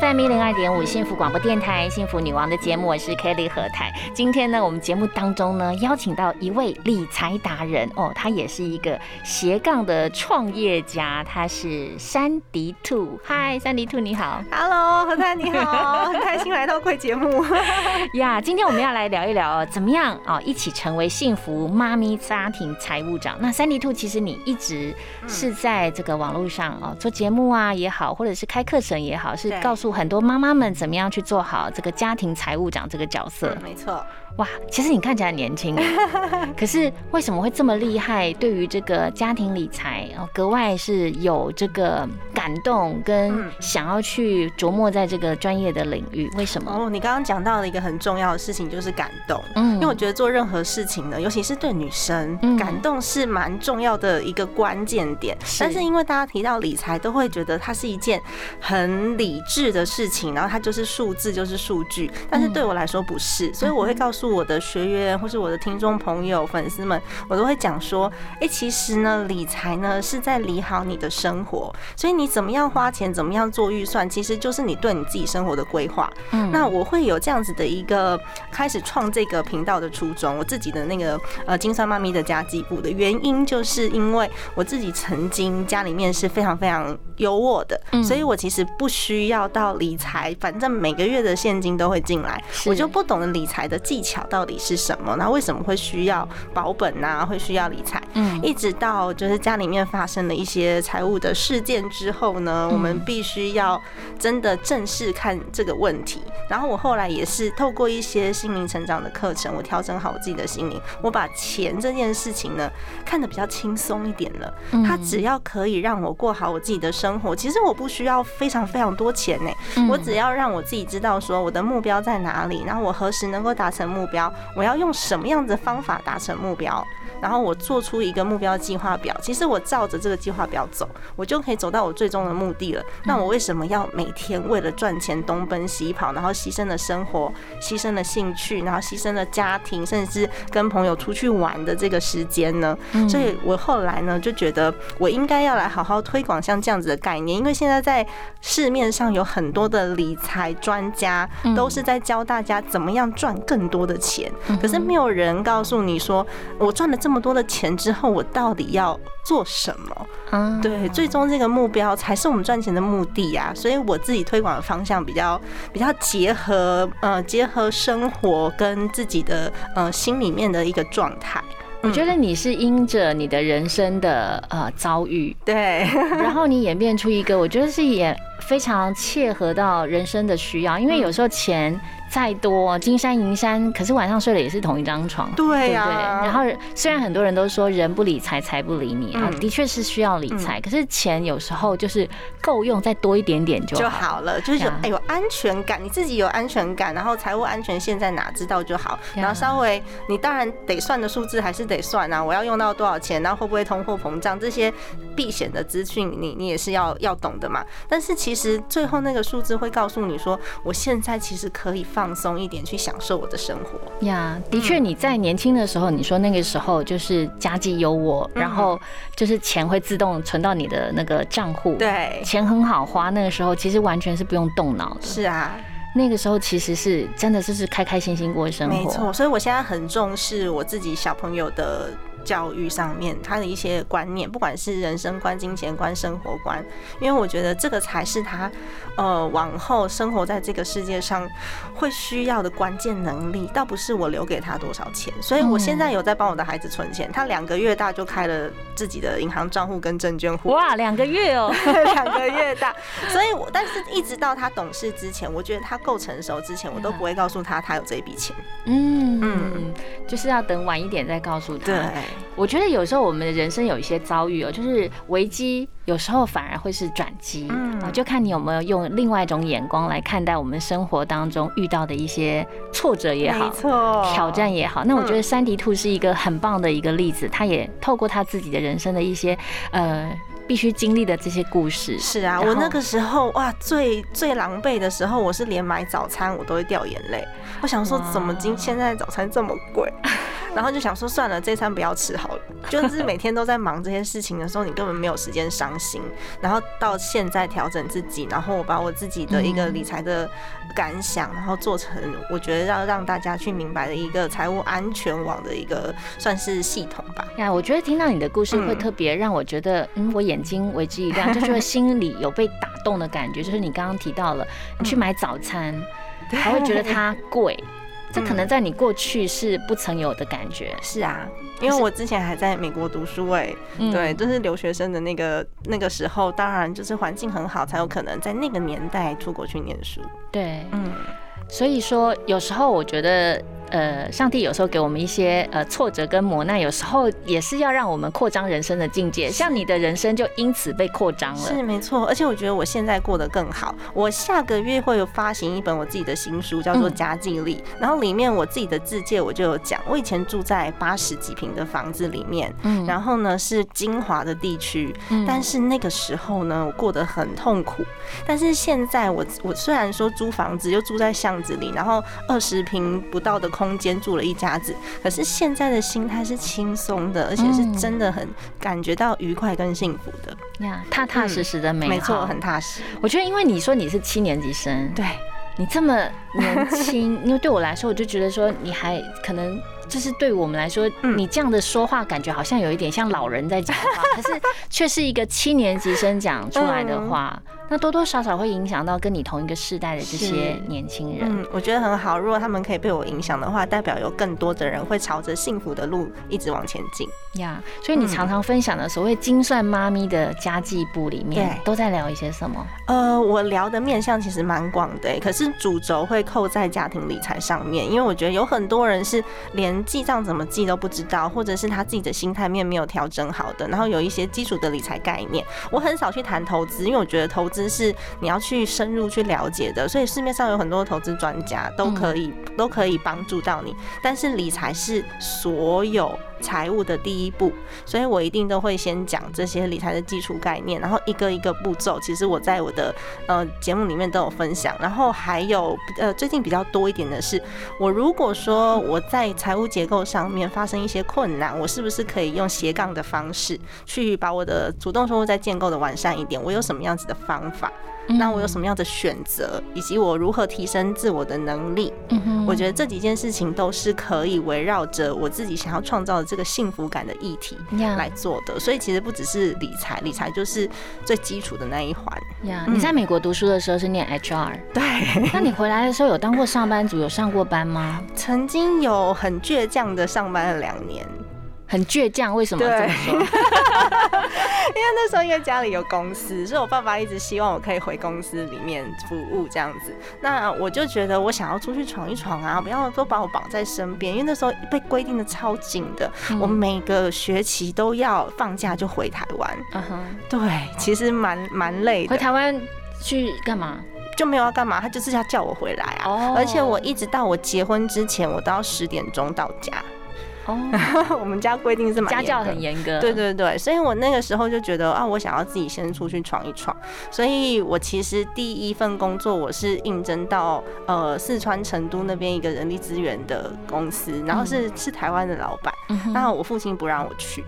FM 一零二点五幸福广播电台幸福女王的节目，我是 Kelly 何台。今天呢，我们节目当中呢，邀请到一位理财达人哦，他也是一个斜杠的创业家，他是山迪兔。嗨，山迪兔你好，Hello 何台你好，很开心来到贵节目 呀。今天我们要来聊一聊怎么样啊，一起成为幸福妈咪家庭财务长。那山迪兔其实你一直是在这个网络上哦做节目啊也好，或者是开课程也好。是告诉很多妈妈们怎么样去做好这个家庭财务长这个角色。没错。哇，其实你看起来年轻，可是为什么会这么厉害？对于这个家庭理财，哦，格外是有这个感动跟想要去琢磨在这个专业的领域。为什么？哦，你刚刚讲到了一个很重要的事情，就是感动。嗯，因为我觉得做任何事情呢，尤其是对女生，感动是蛮重要的一个关键点。但是因为大家提到理财，都会觉得它是一件很理智的事情，然后它就是数字，就是数据。但是对我来说不是，所以我会告诉。我的学员或是我的听众朋友、粉丝们，我都会讲说：哎，其实呢，理财呢是在理好你的生活，所以你怎么样花钱，怎么样做预算，其实就是你对你自己生活的规划。嗯，那我会有这样子的一个开始创这个频道的初衷，我自己的那个呃金算妈咪的家计部的原因，就是因为我自己曾经家里面是非常非常优渥的，所以我其实不需要到理财，反正每个月的现金都会进来，我就不懂得理财的技巧。到底是什么？那为什么会需要保本呢？会需要理财？嗯，一直到就是家里面发生了一些财务的事件之后呢，我们必须要真的正视看这个问题。然后我后来也是透过一些心灵成长的课程，我调整好我自己的心灵，我把钱这件事情呢看得比较轻松一点了。它只要可以让我过好我自己的生活，其实我不需要非常非常多钱呢。我只要让我自己知道说我的目标在哪里，然后我何时能够达成目。目标，我要用什么样的方法达成目标？然后我做出一个目标计划表。其实我照着这个计划表走，我就可以走到我最终的目的了。那我为什么要每天为了赚钱东奔西跑，然后牺牲了生活，牺牲了兴趣，然后牺牲了家庭，甚至是跟朋友出去玩的这个时间呢？所以我后来呢就觉得，我应该要来好好推广像这样子的概念，因为现在在市面上有很多的理财专家都是在教大家怎么样赚更多的钱，可是没有人告诉你说，我赚了这。这么多的钱之后，我到底要做什么？嗯，对，最终这个目标才是我们赚钱的目的呀。所以我自己推广的方向比较比较结合呃结合生活跟自己的呃心里面的一个状态。我觉得你是因着你的人生的呃遭遇，对，然后你演变出一个，我觉得是也非常切合到人生的需要，因为有时候钱。再多金山银山，可是晚上睡的也是同一张床，对呀。然后虽然很多人都说人不理财财不理你啊，的确是需要理财，可是钱有时候就是够用，再多一点点就就好了，就是有哎有安全感，你自己有安全感，然后财务安全线在哪知道就好。然后稍微你当然得算的数字还是得算啊，我要用到多少钱，然后会不会通货膨胀这些避险的资讯，你你也是要要懂的嘛。但是其实最后那个数字会告诉你说，我现在其实可以。放松一点，去享受我的生活呀。的确，你在年轻的时候，你说那个时候就是家计优渥，然后就是钱会自动存到你的那个账户，对，钱很好花。那个时候其实完全是不用动脑的。是啊，那个时候其实是真的就是开开心心过生活。没错，所以我现在很重视我自己小朋友的。教育上面，他的一些观念，不管是人生观、金钱观、生活观，因为我觉得这个才是他，呃，往后生活在这个世界上会需要的关键能力，倒不是我留给他多少钱。所以我现在有在帮我的孩子存钱，他两个月大就开了自己的银行账户跟证券户。哇，两个月哦，两个月大。所以，我但是一直到他懂事之前，我觉得他够成熟之前，我都不会告诉他他有这一笔钱。嗯嗯，就是要等晚一点再告诉他。对，我觉得有时候我们的人生有一些遭遇哦，就是危机，有时候反而会是转机。嗯，就看你有没有用另外一种眼光来看待我们生活当中遇到的一些挫折也好，挑战也好。那我觉得山迪兔是一个很棒的一个例子，他也透过他自己的人生的一些呃。必须经历的这些故事是啊，我那个时候哇，最最狼狈的时候，我是连买早餐我都会掉眼泪。我想说，怎么今现在早餐这么贵？然后就想说算了，这餐不要吃好了。就是每天都在忙这些事情的时候，你根本没有时间伤心。然后到现在调整自己，然后我把我自己的一个理财的感想，然后做成我觉得要让大家去明白的一个财务安全网的一个算是系统吧。呀，我觉得听到你的故事会特别让我觉得，嗯，我眼睛为之一亮，就是心里有被打动的感觉。就是你刚刚提到了，你去买早餐，还会觉得它贵。这可能在你过去是不曾有的感觉。是啊，因为我之前还在美国读书哎，对，就是留学生的那个那个时候，当然就是环境很好，才有可能在那个年代出国去念书。对，嗯，所以说有时候我觉得。呃，上帝有时候给我们一些呃挫折跟磨难，有时候也是要让我们扩张人生的境界。像你的人生就因此被扩张了，是没错。而且我觉得我现在过得更好。我下个月会有发行一本我自己的新书，叫做《家计力》，然后里面我自己的自介我就有讲，我以前住在八十几平的房子里面，嗯，然后呢是金华的地区，嗯，但是那个时候呢我过得很痛苦。但是现在我我虽然说租房子又住在巷子里，然后二十平不到的。空间住了一家子，可是现在的心态是轻松的，而且是真的很感觉到愉快跟幸福的。呀，踏踏实实的没错，很踏实。我觉得，因为你说你是七年级生，对。你这么年轻，因为对我来说，我就觉得说你还可能就是对我们来说，你这样的说话感觉好像有一点像老人在讲话，可是却是一个七年级生讲出来的话。那多多少少会影响到跟你同一个世代的这些年轻人。嗯，我觉得很好。如果他们可以被我影响的话，代表有更多的人会朝着幸福的路一直往前进。呀，所以你常常分享的所谓精算妈咪的家计部里面，都在聊一些什么？呃，我聊的面向其实蛮广的，可是主轴会扣在家庭理财上面，因为我觉得有很多人是连记账怎么记都不知道，或者是他自己的心态面没有调整好的，然后有一些基础的理财概念。我很少去谈投资，因为我觉得投资。资是你要去深入去了解的，所以市面上有很多投资专家都可以都可以帮助到你。但是理财是所有财务的第一步，所以我一定都会先讲这些理财的基础概念，然后一个一个步骤。其实我在我的呃节目里面都有分享。然后还有呃最近比较多一点的是，我如果说我在财务结构上面发生一些困难，我是不是可以用斜杠的方式去把我的主动收入再建构的完善一点？我有什么样子的方？法，那我有什么样的选择，以及我如何提升自我的能力？嗯哼，我觉得这几件事情都是可以围绕着我自己想要创造的这个幸福感的议题来做的。所以其实不只是理财，理财就是最基础的那一环。呀，你在美国读书的时候是念 HR，对。那你回来的时候有当过上班族，有上过班吗？曾经有很倔强的上班了两年。很倔强，为什么这么说？因为那时候因为家里有公司，所以我爸爸一直希望我可以回公司里面服务这样子。那我就觉得我想要出去闯一闯啊，不要都把我绑在身边。因为那时候被规定的超紧的，我每个学期都要放假就回台湾。嗯哼，对，其实蛮蛮累的。回台湾去干嘛？就没有要干嘛，他就是要叫我回来啊。哦，而且我一直到我结婚之前，我都要十点钟到家。哦，我们家规定是家教很严格，对对对，所以我那个时候就觉得啊，我想要自己先出去闯一闯，所以我其实第一份工作我是应征到呃四川成都那边一个人力资源的公司，然后是是台湾的老板，那我父亲不让我去，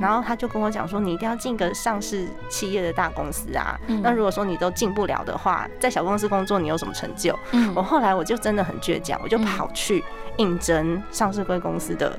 然后他就跟我讲说，你一定要进个上市企业的大公司啊，那如果说你都进不了的话，在小公司工作你有什么成就？我后来我就真的很倔强，我就跑去应征上市贵公司的。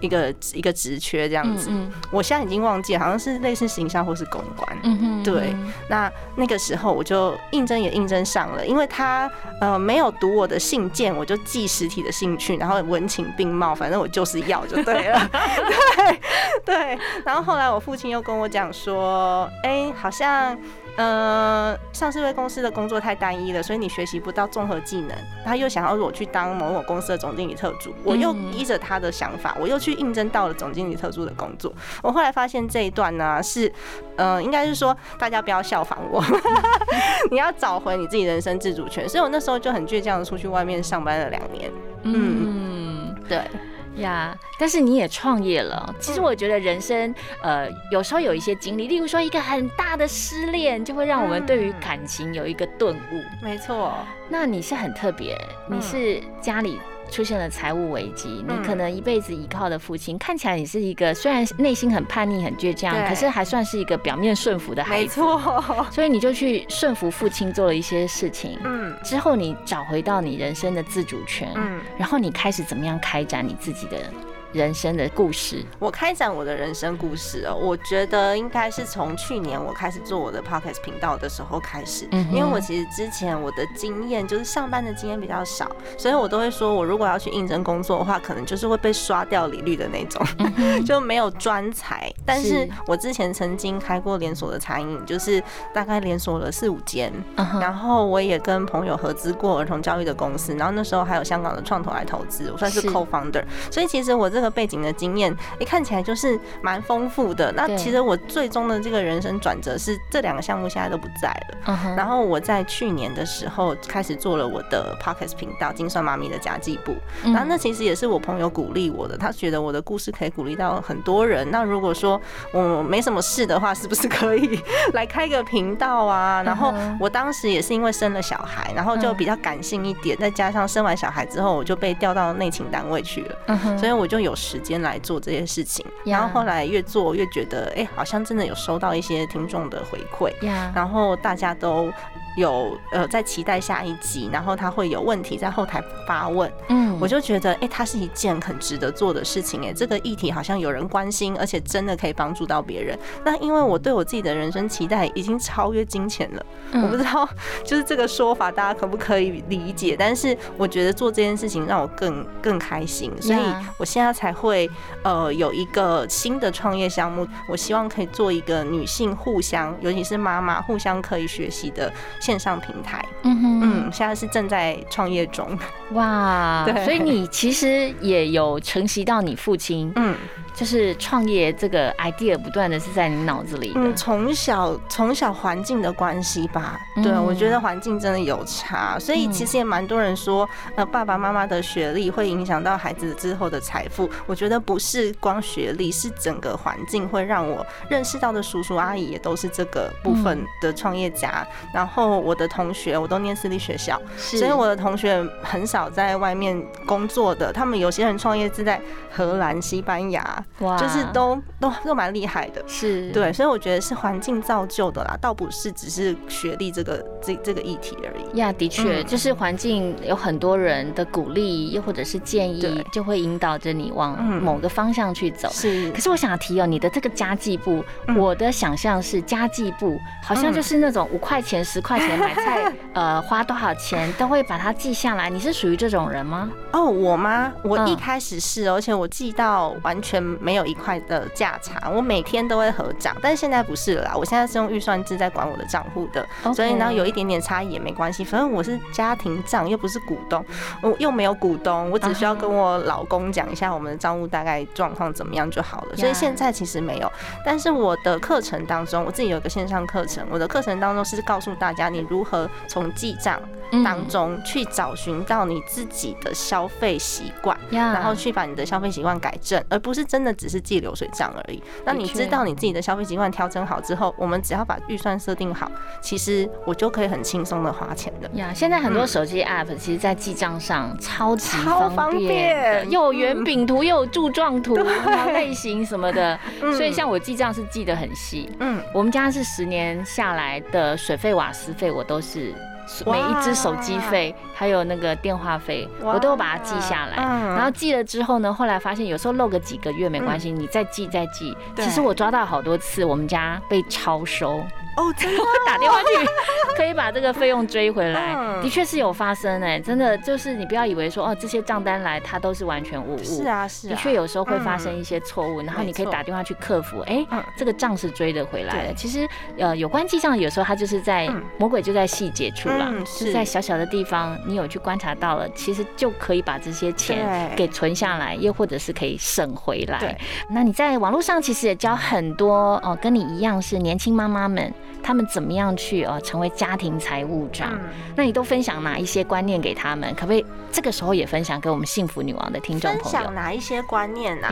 一个一个职缺这样子。我现在已经忘记，好像是类似形象或是公关。嗯哼，对。那那个时候我就应征也应征上了，因为他呃没有读我的信件，我就寄实体的信去，然后文情并茂，反正我就是要就对了。对对。然后后来我父亲又跟我讲说，哎，好像。呃，上市位公司的工作太单一了，所以你学习不到综合技能。他又想要我去当某某公司的总经理特助，我又依着他的想法，我又去应征到了总经理特助的工作。我后来发现这一段呢，是，呃，应该是说大家不要效仿我，你要找回你自己人生自主权。所以我那时候就很倔强的出去外面上班了两年。嗯，对。呀，但是你也创业了。其实我觉得人生，呃，有时候有一些经历，例如说一个很大的失恋，就会让我们对于感情有一个顿悟。没错，那你是很特别，你是家里。出现了财务危机，你可能一辈子依靠的父亲，看起来你是一个虽然内心很叛逆、很倔强，可是还算是一个表面顺服的孩子。没错，所以你就去顺服父亲做了一些事情。嗯，之后你找回到你人生的自主权。嗯，然后你开始怎么样开展你自己的？人生的故事，我开展我的人生故事哦。我觉得应该是从去年我开始做我的 podcast 频道的时候开始，因为我其实之前我的经验就是上班的经验比较少，所以我都会说，我如果要去应征工作的话，可能就是会被刷掉履历的那种，就没有专才。但是我之前曾经开过连锁的餐饮，就是大概连锁了四五间，然后我也跟朋友合资过儿童教育的公司，然后那时候还有香港的创投来投资，我算是 co-founder。所以其实我这个背景的经验，一看起来就是蛮丰富的。那其实我最终的这个人生转折是这两个项目现在都不在了。然后我在去年的时候开始做了我的 podcast 频道“金算妈咪”的家计部。然后那其实也是我朋友鼓励我的，他觉得我的故事可以鼓励到很多人。那如果说我没什么事的话，是不是可以 来开个频道啊？然后我当时也是因为生了小孩，然后就比较感性一点，再加上生完小孩之后我就被调到内勤单位去了，所以我就有。时间来做这些事情，然后后来越做越觉得，哎，好像真的有收到一些听众的回馈，然后大家都。有呃，在期待下一集，然后他会有问题在后台发问，嗯，我就觉得，哎，它是一件很值得做的事情，哎，这个议题好像有人关心，而且真的可以帮助到别人。那因为我对我自己的人生期待已经超越金钱了，我不知道就是这个说法大家可不可以理解？但是我觉得做这件事情让我更更开心，所以我现在才会呃有一个新的创业项目，我希望可以做一个女性互相，尤其是妈妈互相可以学习的。线上平台，嗯哼，嗯，现在是正在创业中，哇，对，所以你其实也有承袭到你父亲，嗯。就是创业这个 idea 不断的是在你脑子里的，从小从小环境的关系吧，对我觉得环境真的有差，所以其实也蛮多人说，呃，爸爸妈妈的学历会影响到孩子之后的财富。我觉得不是光学历，是整个环境会让我认识到的叔叔阿姨也都是这个部分的创业家。然后我的同学我都念私立学校，所以我的同学很少在外面工作的，他们有些人创业是在荷兰、西班牙。哇，就是都都都蛮厉害的，是对，所以我觉得是环境造就的啦，倒不是只是学历这个这这个议题而已。呀，的确，就是环境有很多人的鼓励，又或者是建议，就会引导着你往某个方向去走。是，可是我想提哦，你的这个家计部，我的想象是家计部好像就是那种五块钱、十块钱买菜，呃，花多少钱都会把它记下来。你是属于这种人吗？哦，我吗？我一开始是，而且我记到完全。没有一块的价差，我每天都会合账，但是现在不是了啦，我现在是用预算制在管我的账户的，所以呢有一点点差异也没关系，反正我是家庭账又不是股东，我又没有股东，我只需要跟我老公讲一下我们的账务大概状况怎么样就好了，所以现在其实没有，但是我的课程当中，我自己有一个线上课程，我的课程当中是告诉大家你如何从记账当中去找寻到你自己的消费习惯，然后去把你的消费习惯改正，而不是真的。只是记流水账而已。那你知道你自己的消费习惯调整好之后，我们只要把预算设定好，其实我就可以很轻松的花钱的。呀，现在很多手机 app 其实，在记账上超级方便，又有圆饼图，又有柱状图，类型什么的。所以像我记账是记得很细。嗯，我们家是十年下来的水费、瓦斯费，我都是。每一只手机费，还有那个电话费，我都把它记下来。然后记了之后呢，后来发现有时候漏个几个月没关系，你再记再记。其实我抓到好多次，我们家被超收。哦，真的 打电话去 可以把这个费用追回来，的确是有发生哎，真的就是你不要以为说哦这些账单来它都是完全无误，是啊是，的确有时候会发生一些错误，然后你可以打电话去客服，哎，这个账是追得回来的。其实呃有关记账有时候它就是在魔鬼就在细节处了，是在小小的地方你有去观察到了，其实就可以把这些钱给存下来，又或者是可以省回来。对，那你在网络上其实也教很多哦跟你一样是年轻妈妈们。他们怎么样去哦成为家庭财务长？那你都分享哪一些观念给他们？可不可以这个时候也分享给我们幸福女王的听众朋友？分享哪一些观念呢？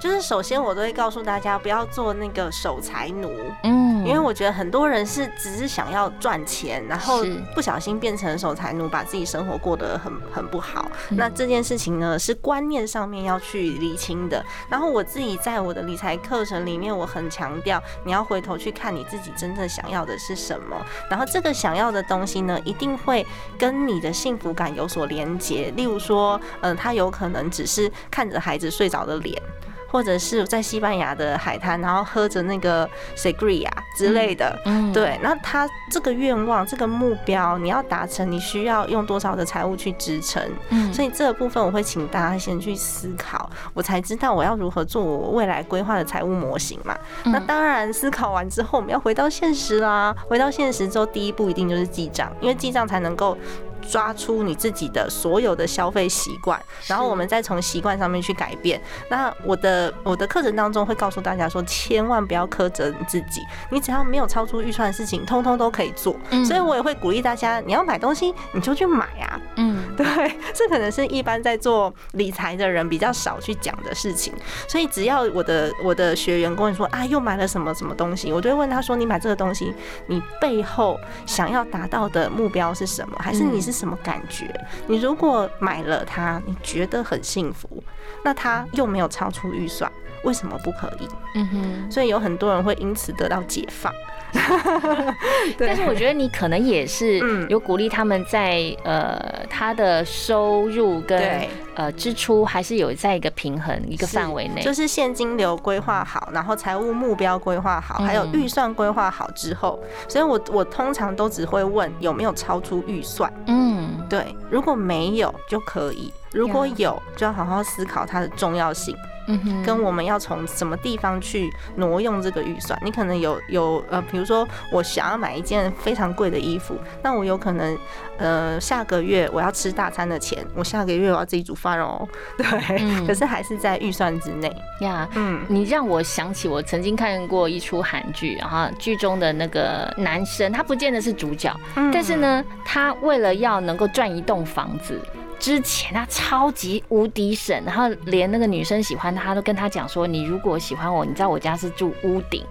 就是首先我都会告诉大家不要做那个守财奴，嗯，因为我觉得很多人是只是想要赚钱，然后不小心变成守财奴，把自己生活过得很很不好。那这件事情呢是观念上面要去理清的。然后我自己在我的理财课程里面，我很强调你要回头去看你自己真正想要。要的是什么？然后这个想要的东西呢，一定会跟你的幸福感有所连接。例如说，嗯，他有可能只是看着孩子睡着的脸。或者是在西班牙的海滩，然后喝着那个 sangria 之类的，嗯，对。那他这个愿望、这个目标，你要达成，你需要用多少的财务去支撑？嗯，所以这个部分我会请大家先去思考，我才知道我要如何做我未来规划的财务模型嘛。那当然，思考完之后，我们要回到现实啦。回到现实之后，第一步一定就是记账，因为记账才能够。抓出你自己的所有的消费习惯，然后我们再从习惯上面去改变。那我的我的课程当中会告诉大家说，千万不要苛责你自己，你只要没有超出预算的事情，通通都可以做。所以我也会鼓励大家，你要买东西你就去买啊。嗯，对，这可能是一般在做理财的人比较少去讲的事情。所以只要我的我的学员跟你说啊，又买了什么什么东西，我就会问他说，你买这个东西，你背后想要达到的目标是什么？还是你是？什么感觉？你如果买了它，你觉得很幸福，那它又没有超出预算，为什么不可以？嗯哼，所以有很多人会因此得到解放。但是我觉得你可能也是有鼓励他们在呃他的收入跟呃支出还是有在一个平衡一个范围内，就是现金流规划好，然后财务目标规划好，还有预算规划好之后，所以我我通常都只会问有没有超出预算。嗯，对，如果没有就可以，如果有就要好好思考它的重要性。嗯，跟我们要从什么地方去挪用这个预算？你可能有有呃，比如说我想要买一件非常贵的衣服，那我有可能呃下个月我要吃大餐的钱，我下个月我要自己煮饭哦。对，可是还是在预算之内呀。嗯，你让我想起我曾经看过一出韩剧，然后剧中的那个男生，他不见得是主角，但是呢，他为了要能够赚一栋房子。之前他超级无敌省，然后连那个女生喜欢他都跟他讲说：“你如果喜欢我，你知道我家是住屋顶，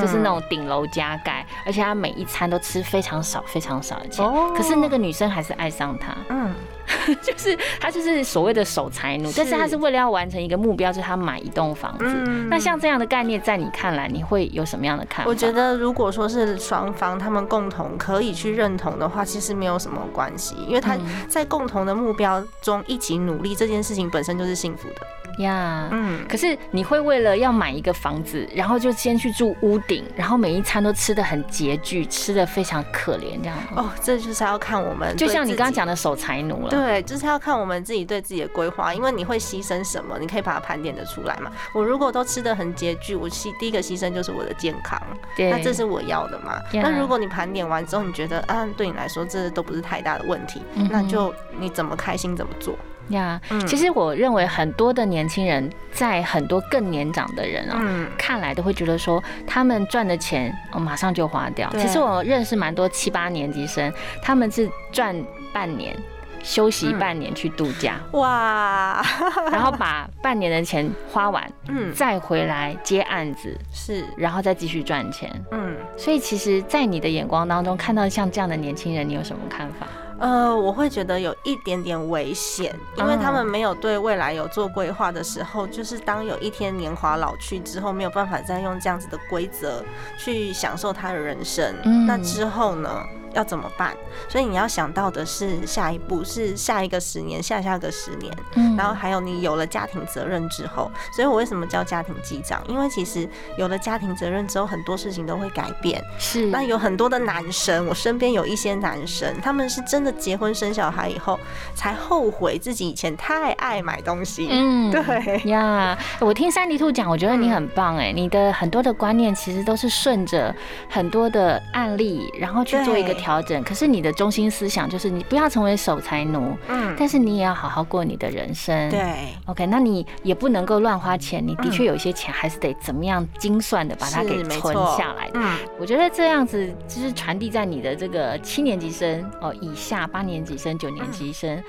就是那种顶楼加盖，而且他每一餐都吃非常少非常少的钱。可是那个女生还是爱上他。”嗯。就是他就是所谓的守财奴，但是他是为了要完成一个目标，就是他买一栋房子。那像这样的概念，在你看来，你会有什么样的看法？我觉得，如果说是双方他们共同可以去认同的话，其实没有什么关系，因为他在共同的目标中一起努力，这件事情本身就是幸福的。呀，嗯，可是你会为了要买一个房子，然后就先去住屋顶，然后每一餐都吃的很拮据，吃的非常可怜，这样。哦，这就是要看我们，就像你刚刚讲的守财奴了，对，就是要看我们自己对自己的规划，因为你会牺牲什么，你可以把它盘点的出来嘛。我如果都吃的很拮据，我牺第一个牺牲就是我的健康，对，那这是我要的嘛。那如果你盘点完之后，你觉得啊，对你来说这都不是太大的问题，那就你怎么开心怎么做。呀，其实我认为很多的年轻人在很多更年长的人啊看来都会觉得说，他们赚的钱哦马上就花掉。其实我认识蛮多七八年级生，他们是赚半年，休息半年去度假，哇，然后把半年的钱花完，嗯，再回来接案子，是，然后再继续赚钱，嗯。所以其实，在你的眼光当中，看到像这样的年轻人，你有什么看法？呃，我会觉得有一点点危险，因为他们没有对未来有做规划的时候，就是当有一天年华老去之后，没有办法再用这样子的规则去享受他的人生，那之后呢？要怎么办？所以你要想到的是下一步是下一个十年，下下个十年，嗯，然后还有你有了家庭责任之后，所以我为什么叫家庭记账？因为其实有了家庭责任之后，很多事情都会改变。是，那有很多的男生，我身边有一些男生，他们是真的结婚生小孩以后才后悔自己以前太爱买东西。嗯，对呀，我听三迪兔讲，我觉得你很棒哎，你的很多的观念其实都是顺着很多的案例，然后去做一个调整。可是你的中心思想就是你不要成为守财奴，嗯，但是你也要好好过你的人生。对，OK，那你也不能够乱花钱，你的确有一些钱还是得怎么样精算的把它给存下来。嗯，我觉得这样子就是传递在你的这个七年级生哦以下，八年级生、九年级生。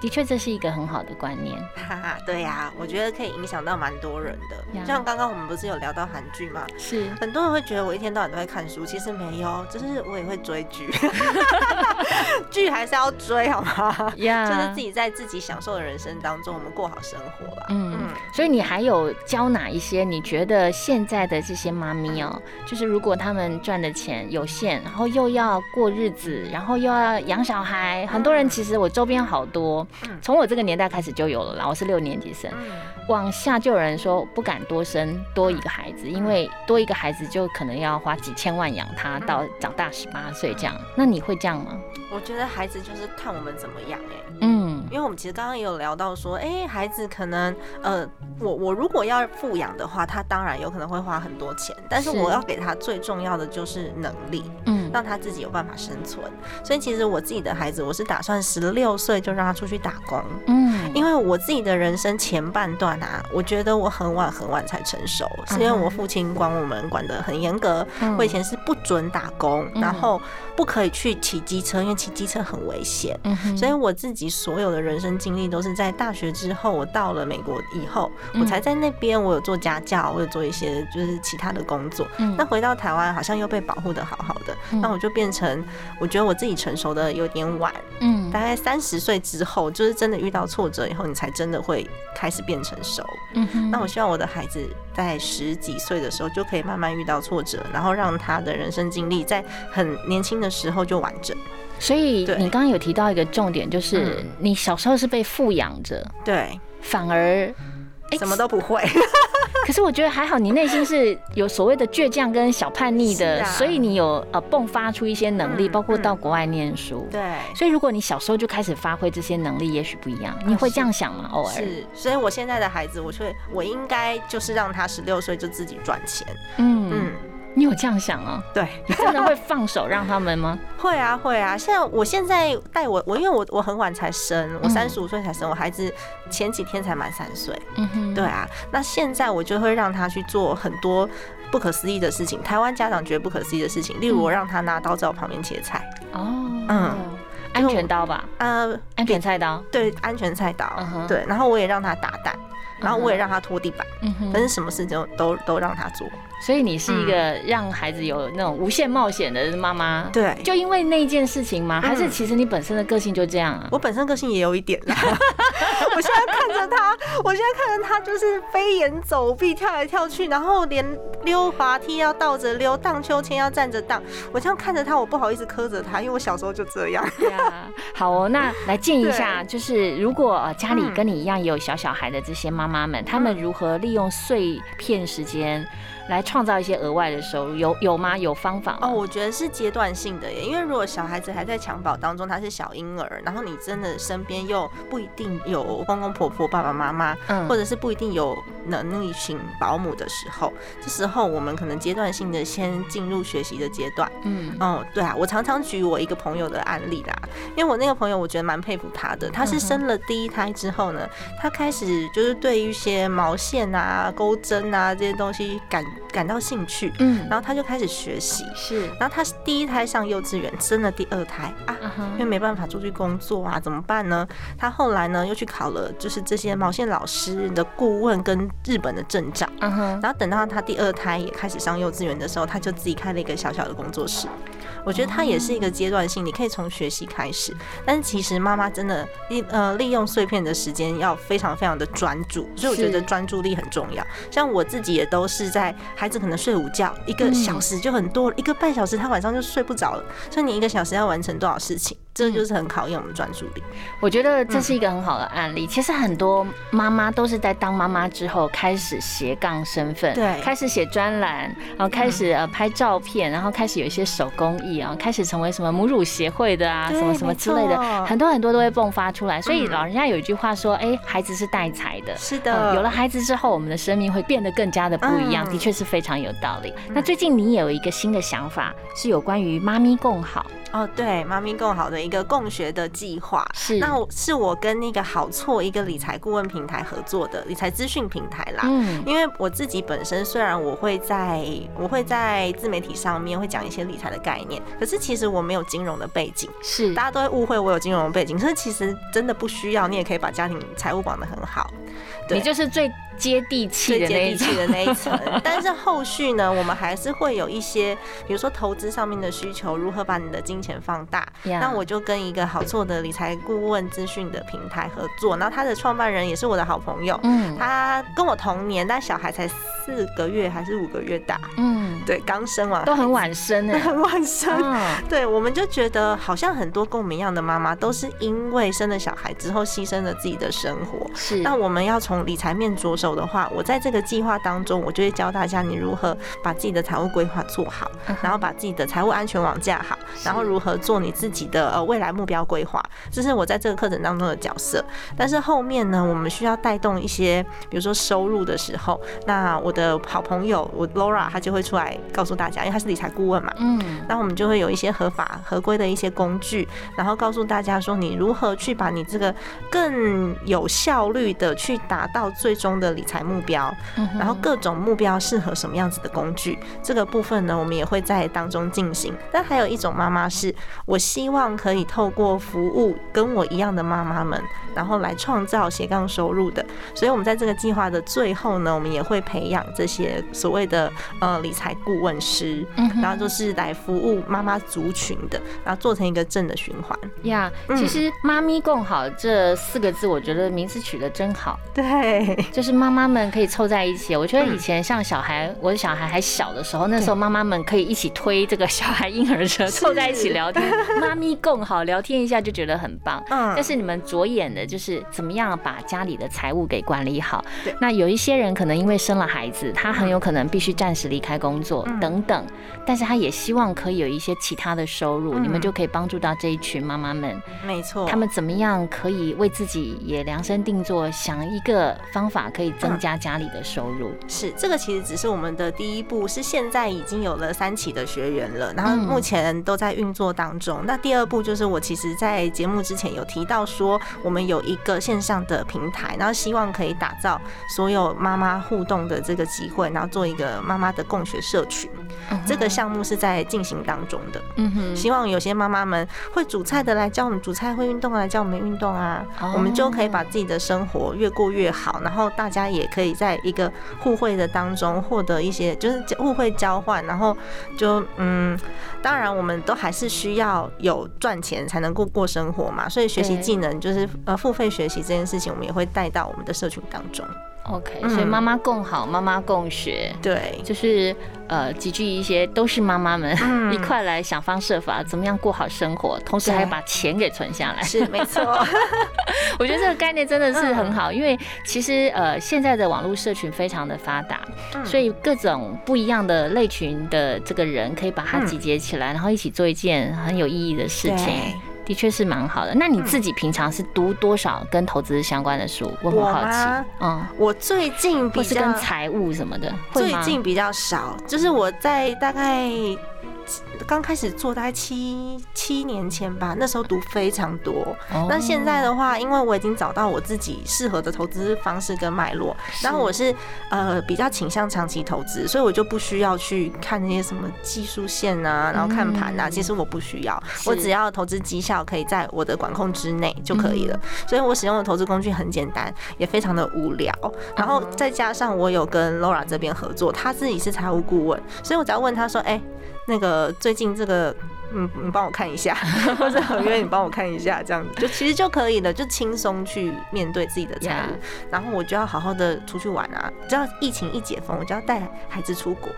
的确，这是一个很好的观念。哈哈，对呀，我觉得可以影响到蛮多人的。像刚刚我们不是有聊到韩剧吗？是，很多人会觉得我一天到晚都在看书，其实没有，就是我也会追剧。剧还是要追，好吗？呀，就是自己在自己享受的人生当中，我们过好生活吧。嗯嗯。所以你还有教哪一些？你觉得现在的这些妈咪哦，就是如果他们赚的钱有限，然后又要过日子，然后又要养小孩，很多人其实我周边好多。从我这个年代开始就有了啦，我是六年级生，往下就有人说不敢多生多一个孩子，因为多一个孩子就可能要花几千万养他到长大十八岁这样。那你会这样吗？我觉得孩子就是看我们怎么养哎，嗯，因为我们其实刚刚也有聊到说，哎，孩子可能呃，我我如果要富养的话，他当然有可能会花很多钱，但是我要给他最重要的就是能力，嗯，让他自己有办法生存。所以其实我自己的孩子，我是打算十六岁就让他出去打工，嗯，因为我自己的人生前半段啊，我觉得我很晚很晚才成熟，是因为我父亲管我们管得很严格，我以前是不准打工，然后不可以去骑机车，因为。骑机车很危险，嗯所以我自己所有的人生经历都是在大学之后，我到了美国以后，我才在那边我有做家教，我有做一些就是其他的工作。嗯那回到台湾好像又被保护的好好的，那我就变成我觉得我自己成熟的有点晚，嗯，大概三十岁之后，就是真的遇到挫折以后，你才真的会开始变成熟。嗯那我希望我的孩子在十几岁的时候就可以慢慢遇到挫折，然后让他的人生经历在很年轻的时候就完整。所以你刚刚有提到一个重点，就是你小时候是被富养着，对，反而什么都不会。可是我觉得还好，你内心是有所谓的倔强跟小叛逆的，所以你有呃迸发出一些能力，包括到国外念书。对，所以如果你小时候就开始发挥这些能力，也许不一样。你会这样想吗？偶尔是，所以我现在的孩子，我却我应该就是让他十六岁就自己赚钱。嗯嗯。你有这样想啊？对，你真的会放手让他们吗？会啊，会啊。现在我现在带我我因为我我很晚才生，我三十五岁才生，我孩子前几天才满三岁。嗯哼，对啊。那现在我就会让他去做很多不可思议的事情，台湾家长觉得不可思议的事情，例如我让他拿刀在我旁边切菜。哦，嗯，安全刀吧？呃，安全菜刀。对，安全菜刀。对，然后我也让他打蛋。然后我也让他拖地板，但是什么事情都都让他做。所以你是一个让孩子有那种无限冒险的妈妈。对，就因为那一件事情吗？还是其实你本身的个性就这样啊？我本身个性也有一点啦。我现在看着他，我现在看着他就是飞檐走壁，跳来跳去，然后连溜滑梯要倒着溜，荡秋千要站着荡。我这样看着他，我不好意思苛责他，因为我小时候就这样。好哦，那来建议一下，就是如果家里跟你一样有小小孩的这些妈妈。妈们，他们如何利用碎片时间？来创造一些额外的收入，有有吗？有方法哦？我觉得是阶段性的耶，因为如果小孩子还在襁褓当中，他是小婴儿，然后你真的身边又不一定有公公婆婆、爸爸妈妈，嗯，或者是不一定有能力请保姆的时候，这时候我们可能阶段性的先进入学习的阶段，嗯，哦，对啊，我常常举我一个朋友的案例啦，因为我那个朋友我觉得蛮佩服他的，他是生了第一胎之后呢，他开始就是对一些毛线啊、钩针啊这些东西感。感到兴趣，嗯，然后他就开始学习，是，然后他是第一胎上幼稚园，生了第二胎啊，因为没办法出去工作啊，怎么办呢？他后来呢又去考了，就是这些毛线老师的顾问跟日本的镇长，嗯哼，然后等到他第二胎也开始上幼稚园的时候，他就自己开了一个小小的工作室。我觉得他也是一个阶段性，你可以从学习开始，但是其实妈妈真的利呃利用碎片的时间要非常非常的专注，所以我觉得专注力很重要。像我自己也都是在。孩子可能睡午觉一个小时就很多了，一个半小时他晚上就睡不着了，所以你一个小时要完成多少事情？这就是很考验我们专注力。我觉得这是一个很好的案例。其实很多妈妈都是在当妈妈之后开始斜杠身份，对，开始写专栏，然后开始呃拍照片，然后开始有一些手工艺啊，开始成为什么母乳协会的啊，什么什么之类的，很多很多都会迸发出来。所以老人家有一句话说：“哎，孩子是带财的。”是的，有了孩子之后，我们的生命会变得更加的不一样，的确是非常有道理。那最近你也有一个新的想法，是有关于妈咪共好。哦，对，妈咪共好的一个共学的计划，是那是我跟那个好错一个理财顾问平台合作的理财资讯平台啦。嗯，因为我自己本身虽然我会在我会在自媒体上面会讲一些理财的概念，可是其实我没有金融的背景，是大家都会误会我有金融的背景，可是其实真的不需要，你也可以把家庭财务管得很好。你就是最。接地气的那一层，的那一层。但是后续呢，我们还是会有一些，比如说投资上面的需求，如何把你的金钱放大。那我就跟一个好做的理财顾问资讯的平台合作，然后他的创办人也是我的好朋友。嗯，他跟我同年，但小孩才四个月还是五个月大。嗯，对，刚生完都很晚生哎，很晚生。对，我们就觉得好像很多跟我们一样的妈妈，都是因为生了小孩之后牺牲了自己的生活。是，那我们要从理财面着手。走的话，我在这个计划当中，我就会教大家你如何把自己的财务规划做好，然后把自己的财务安全网架好，然后如何做你自己的呃未来目标规划，这是我在这个课程当中的角色。但是后面呢，我们需要带动一些，比如说收入的时候，那我的好朋友我 Laura 她就会出来告诉大家，因为她是理财顾问嘛，嗯，那我们就会有一些合法合规的一些工具，然后告诉大家说你如何去把你这个更有效率的去达到最终的。理财目标，然后各种目标适合什么样子的工具，这个部分呢，我们也会在当中进行。但还有一种妈妈是，我希望可以透过服务跟我一样的妈妈们，然后来创造斜杠收入的。所以，我们在这个计划的最后呢，我们也会培养这些所谓的呃理财顾问师，然后就是来服务妈妈族群的，然后做成一个正的循环。呀，其实“妈咪共好”这四个字，我觉得名字取得真好。对，就是妈。妈妈们可以凑在一起。我觉得以前像小孩，我的小孩还小的时候，那时候妈妈们可以一起推这个小孩婴儿车，凑在一起聊天，妈咪共好，聊天一下就觉得很棒。嗯。但是你们着眼的就是怎么样把家里的财务给管理好。对那有一些人可能因为生了孩子，他很有可能必须暂时离开工作等等，但是他也希望可以有一些其他的收入。你们就可以帮助到这一群妈妈们。没错。他们怎么样可以为自己也量身定做，想一个方法可以。增加家里的收入是这个，其实只是我们的第一步，是现在已经有了三期的学员了，然后目前都在运作当中。那第二步就是我其实，在节目之前有提到说，我们有一个线上的平台，然后希望可以打造所有妈妈互动的这个机会，然后做一个妈妈的共学社群。这个项目是在进行当中的。嗯哼，希望有些妈妈们会煮菜的来教我们煮菜，会运动来教我们运动啊，我们就可以把自己的生活越过越好，然后大家。他也可以在一个互惠的当中获得一些，就是互惠交换，然后就嗯，当然我们都还是需要有赚钱才能够过生活嘛，所以学习技能就是呃付费学习这件事情，我们也会带到我们的社群当中。OK，所以妈妈共好，妈妈共学，对，就是呃集聚一些都是妈妈们 一块来想方设法怎么样过好生活，同时还把钱给存下来，是没错。我觉得这个概念真的是很好，因为其实呃现在的网络社群非常的发达，所以各种不一样的类群的这个人可以把它集结起来，然后一起做一件很有意义的事情。的确是蛮好的。那你自己平常是读多少跟投资相关的书？我很好奇。嗯，我最近比较跟财务什么的，最近比较少。就是我在大概。刚开始做大概七七年前吧，那时候读非常多。那现在的话，因为我已经找到我自己适合的投资方式跟脉络，然后我是呃比较倾向长期投资，所以我就不需要去看那些什么技术线啊，然后看盘啊，其实我不需要，我只要投资绩效可以在我的管控之内就可以了。所以我使用的投资工具很简单，也非常的无聊。然后再加上我有跟 Laura 这边合作，他自己是财务顾问，所以我只要问他说，哎。那个最近这个嗯，你帮我看一下，或者合约你帮我看一下，这样子就其实就可以了，就轻松去面对自己的财务。然后我就要好好的出去玩啊，只要疫情一解封，我就要带孩子出国。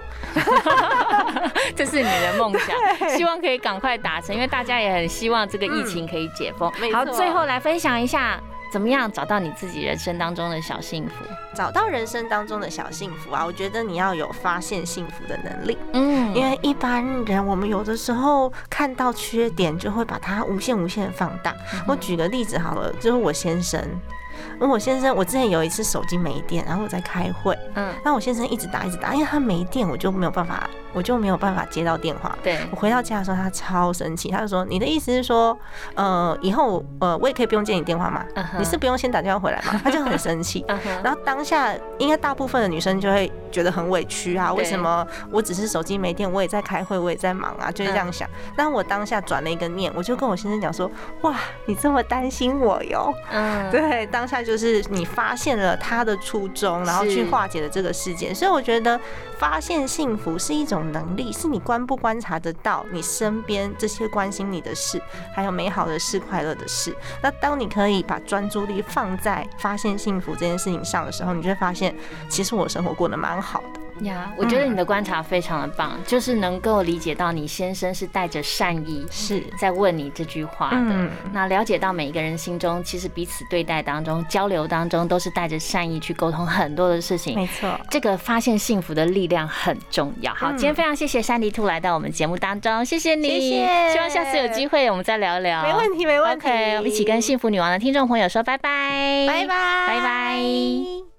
这是你的梦想，希望可以赶快达成，因为大家也很希望这个疫情可以解封。好，最后来分享一下。怎么样找到你自己人生当中的小幸福？找到人生当中的小幸福啊！我觉得你要有发现幸福的能力。嗯，因为一般人我们有的时候看到缺点就会把它无限无限的放大。我举个例子好了，就是我先生。我先生，我之前有一次手机没电，然后我在开会，嗯，那我先生一直打一直打，因为他没电，我就没有办法，我就没有办法接到电话。对，我回到家的时候，他超生气，他就说：“你的意思是说，呃，以后呃，我也可以不用接你电话吗？你是不用先打电话回来吗？”他就很生气。然后当下应该大部分的女生就会觉得很委屈啊，为什么我只是手机没电，我也在开会，我也在忙啊，就是这样想。但我当下转了一个念，我就跟我先生讲说：“哇，你这么担心我哟。”嗯，对，当下。就是你发现了他的初衷，然后去化解了这个事件，所以我觉得发现幸福是一种能力，是你观不观察得到你身边这些关心你的事，还有美好的事、快乐的事。那当你可以把专注力放在发现幸福这件事情上的时候，你就会发现，其实我生活过得蛮好的。呀，我觉得你的观察非常的棒，就是能够理解到你先生是带着善意是在问你这句话的。那了解到每一个人心中其实彼此对待当中、交流当中都是带着善意去沟通很多的事情。没错，这个发现幸福的力量很重要。好，今天非常谢谢山迪兔来到我们节目当中，谢谢你，谢谢。希望下次有机会我们再聊聊。没问题，没问题。OK，我们一起跟幸福女王的听众朋友说拜拜，拜拜，拜拜。